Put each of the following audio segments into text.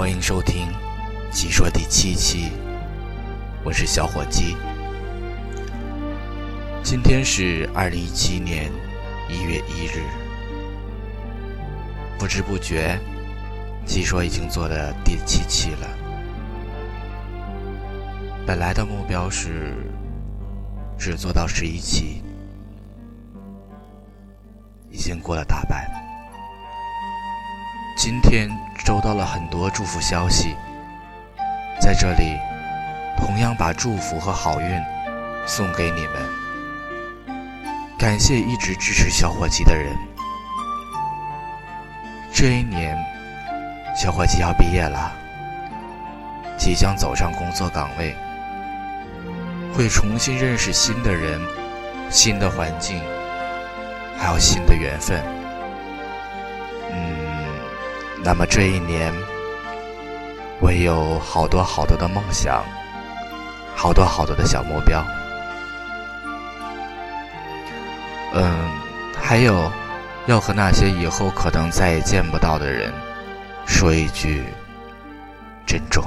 欢迎收听《鸡说》第七期，我是小伙鸡。今天是二零一七年一月一日，不知不觉，《鸡说》已经做了第七期了。本来的目标是只做到十一期，已经过了大半。今天收到了很多祝福消息，在这里同样把祝福和好运送给你们。感谢一直支持小伙计的人。这一年，小伙计要毕业了，即将走上工作岗位，会重新认识新的人、新的环境，还有新的缘分。那么这一年，我有好多好多的梦想，好多好多的小目标。嗯，还有要和那些以后可能再也见不到的人说一句珍重。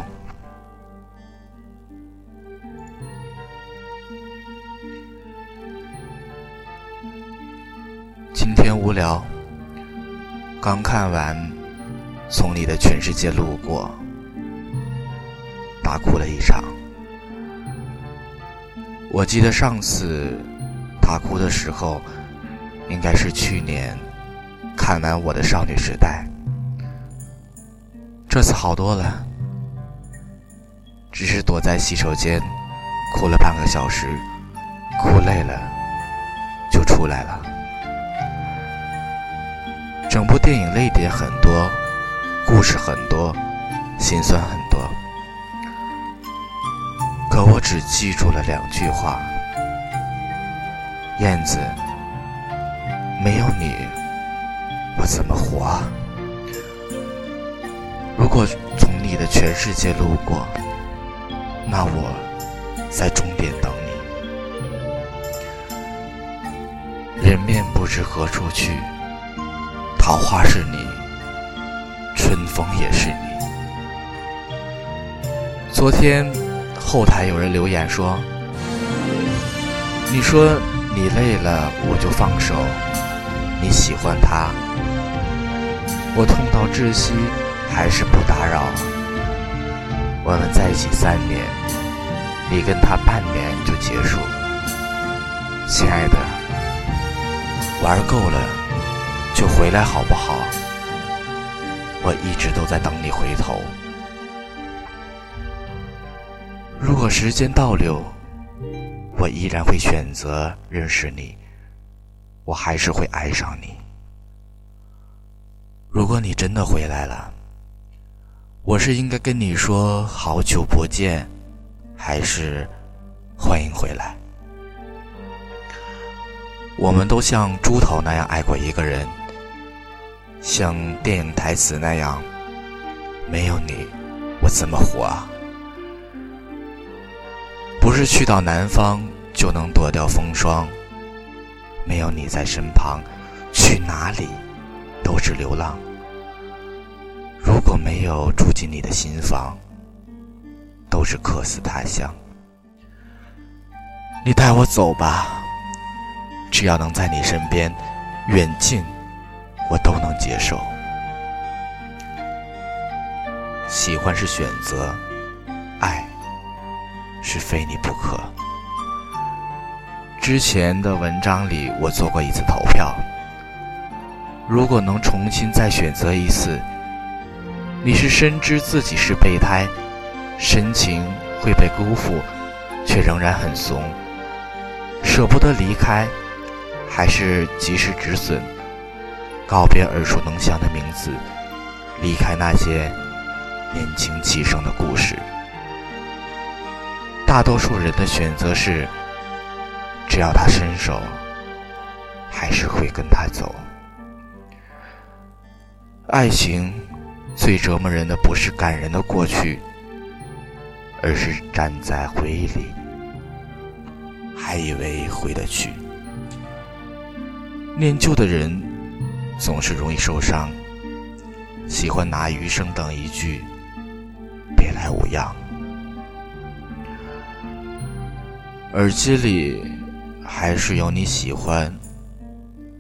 今天无聊，刚看完。从你的全世界路过，大哭了一场。我记得上次大哭的时候，应该是去年看完我的少女时代。这次好多了，只是躲在洗手间哭了半个小时，哭累了就出来了。整部电影泪点很多。故事很多，心酸很多，可我只记住了两句话：燕子，没有你，我怎么活？如果从你的全世界路过，那我在终点等你。人面不知何处去，桃花是你。风也是你。昨天后台有人留言说：“你说你累了我就放手，你喜欢他，我痛到窒息还是不打扰。我们在一起三年，你跟他半年就结束，亲爱的，玩够了就回来好不好？”我一直都在等你回头。如果时间倒流，我依然会选择认识你，我还是会爱上你。如果你真的回来了，我是应该跟你说好久不见，还是欢迎回来？我们都像猪头那样爱过一个人。像电影台词那样，没有你，我怎么活啊？不是去到南方就能躲掉风霜，没有你在身旁，去哪里都是流浪。如果没有住进你的心房，都是客死他乡。你带我走吧，只要能在你身边，远近。我都能接受。喜欢是选择，爱是非你不可。之前的文章里，我做过一次投票。如果能重新再选择一次，你是深知自己是备胎，深情会被辜负，却仍然很怂，舍不得离开，还是及时止损？告别耳熟能详的名字，离开那些年轻气盛的故事。大多数人的选择是，只要他伸手，还是会跟他走。爱情最折磨人的不是感人的过去，而是站在回忆里，还以为回得去。念旧的人。总是容易受伤，喜欢拿余生等一句别来无恙。耳机里还是有你喜欢，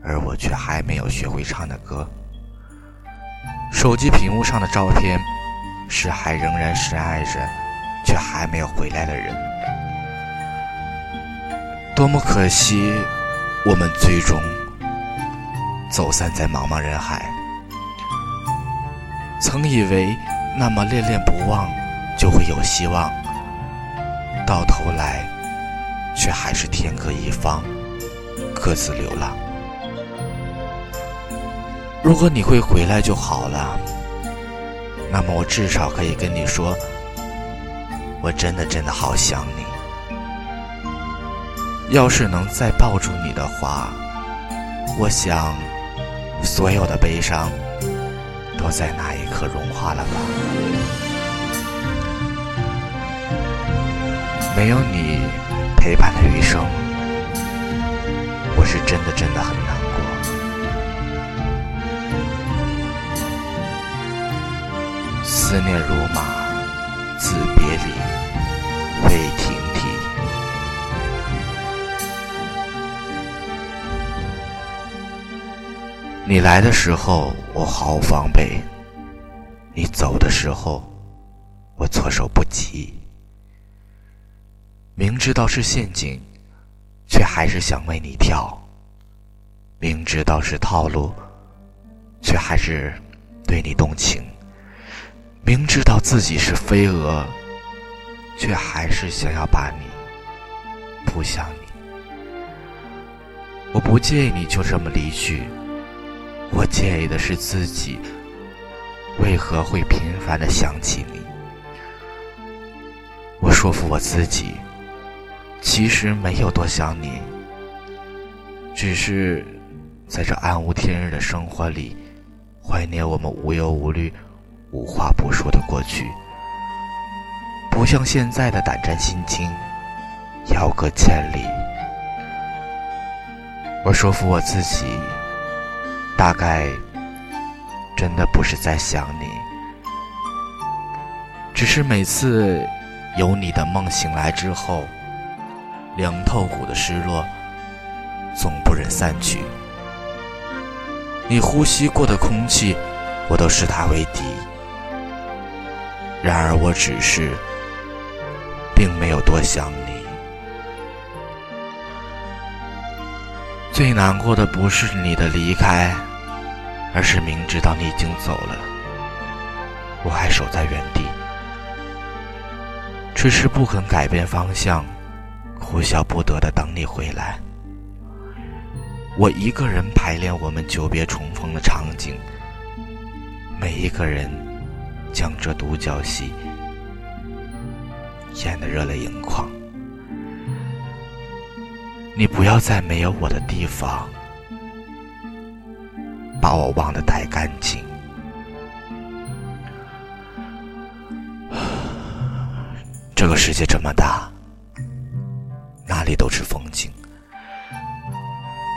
而我却还没有学会唱的歌。手机屏幕上的照片是还仍然深爱着，却还没有回来的人。多么可惜，我们最终走散在茫茫人海。曾以为那么恋恋不忘就会有希望，到头来却还是天各一方，各自流浪。如果你会回来就好了，那么我至少可以跟你说，我真的真的好想你。要是能再抱住你的话，我想，所有的悲伤都在那一刻融化了吧。没有你陪伴的余生，我是真的真的很难过。思念如马，自别离，未你来的时候，我毫无防备；你走的时候，我措手不及。明知道是陷阱，却还是想为你跳；明知道是套路，却还是对你动情；明知道自己是飞蛾，却还是想要把你扑向你。我不介意你就这么离去。我介意的是自己为何会频繁的想起你。我说服我自己，其实没有多想你，只是在这暗无天日的生活里，怀念我们无忧无虑、无话不说的过去，不像现在的胆战心惊、遥隔千里。我说服我自己。大概真的不是在想你，只是每次有你的梦醒来之后，凉透骨的失落总不忍散去。你呼吸过的空气，我都视它为敌。然而我只是并没有多想你。最难过的不是你的离开，而是明知道你已经走了，我还守在原地，迟迟不肯改变方向，哭笑不得的等你回来。我一个人排练我们久别重逢的场景，每一个人将这独角戏演得热泪盈眶。你不要在没有我的地方把我忘得太干净。这个世界这么大，哪里都是风景。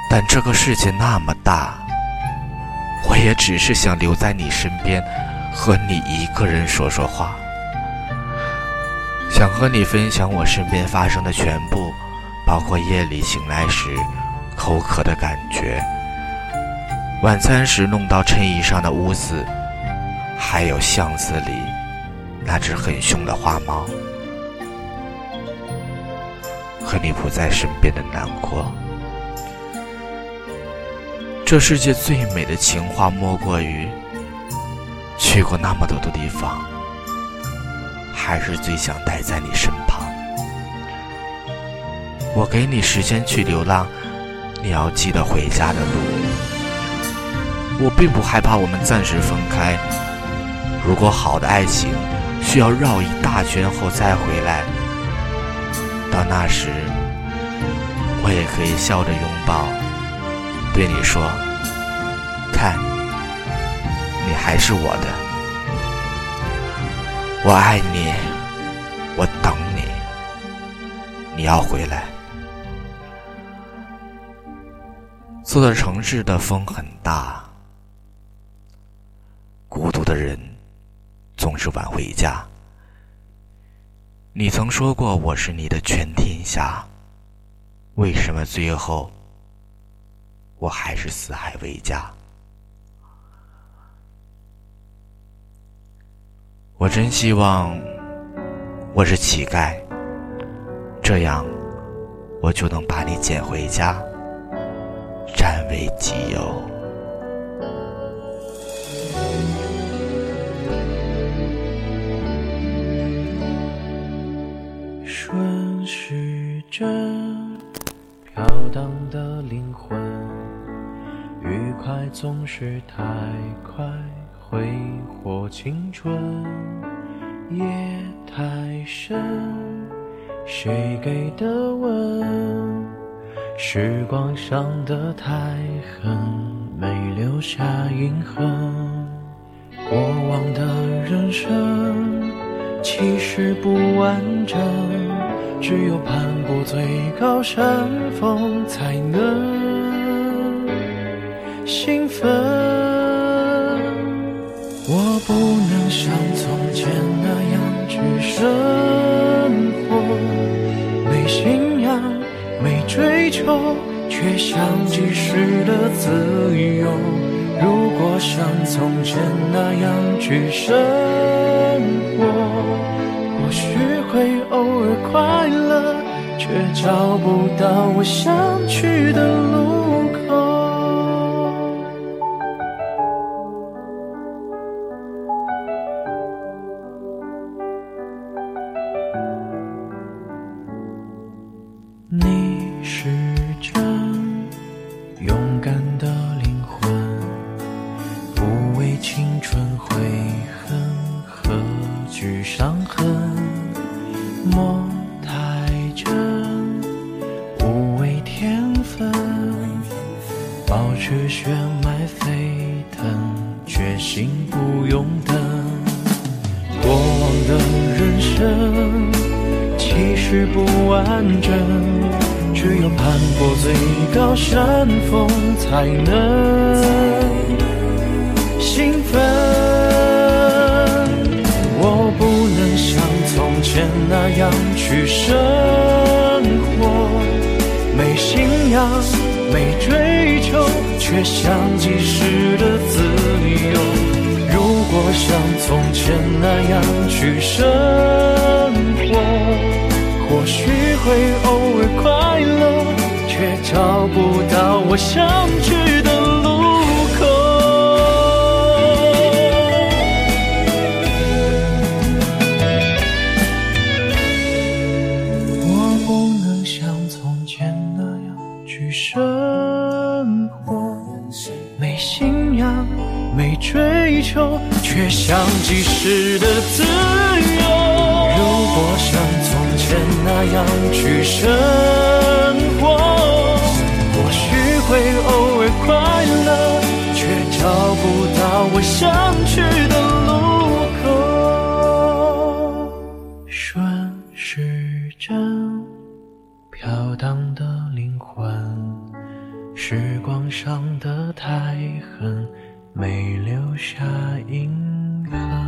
但这个世界那么大，我也只是想留在你身边，和你一个人说说话，想和你分享我身边发生的全部。包括夜里醒来时口渴的感觉，晚餐时弄到衬衣上的污渍，还有巷子里那只很凶的花猫，和你不在身边的难过。这世界最美的情话，莫过于去过那么多的地方，还是最想待在你身旁。我给你时间去流浪，你要记得回家的路。我并不害怕我们暂时分开。如果好的爱情需要绕一大圈后再回来，到那时，我也可以笑着拥抱，对你说：“看，你还是我的，我爱你，我等你，你要回来。”这座城市的风很大，的人总是晚回家。你曾说过我是你的全天下，为什么最后我还是四海为家？我真希望我是乞丐，这样我就能把你捡回家，占为己有。灵魂，愉快总是太快。挥霍青春，夜太深，谁给的吻？时光伤得太狠，没留下印痕。过往的人生其实不完整，只有攀过最高山峰，才能兴奋。我不能像从前那样去生活，没信仰，没追求，却想即时的自由。如果像从前那样去生活，或许会偶尔快乐，却找不到我想去的路。在沸腾，决心不用等。过往的人生。其实不完整，只有攀过最高山峰，才能兴奋。我不能像从前那样去生，信仰，没追求，却像即时的自由。如果像从前那样去生活。或许会偶尔快乐，却找不到我想去的时的自由。如果像从前那样去生活，或许会偶尔快乐，却找不到我想去的路口。顺时针飘荡的灵魂，时光伤得太狠，没留下印痕。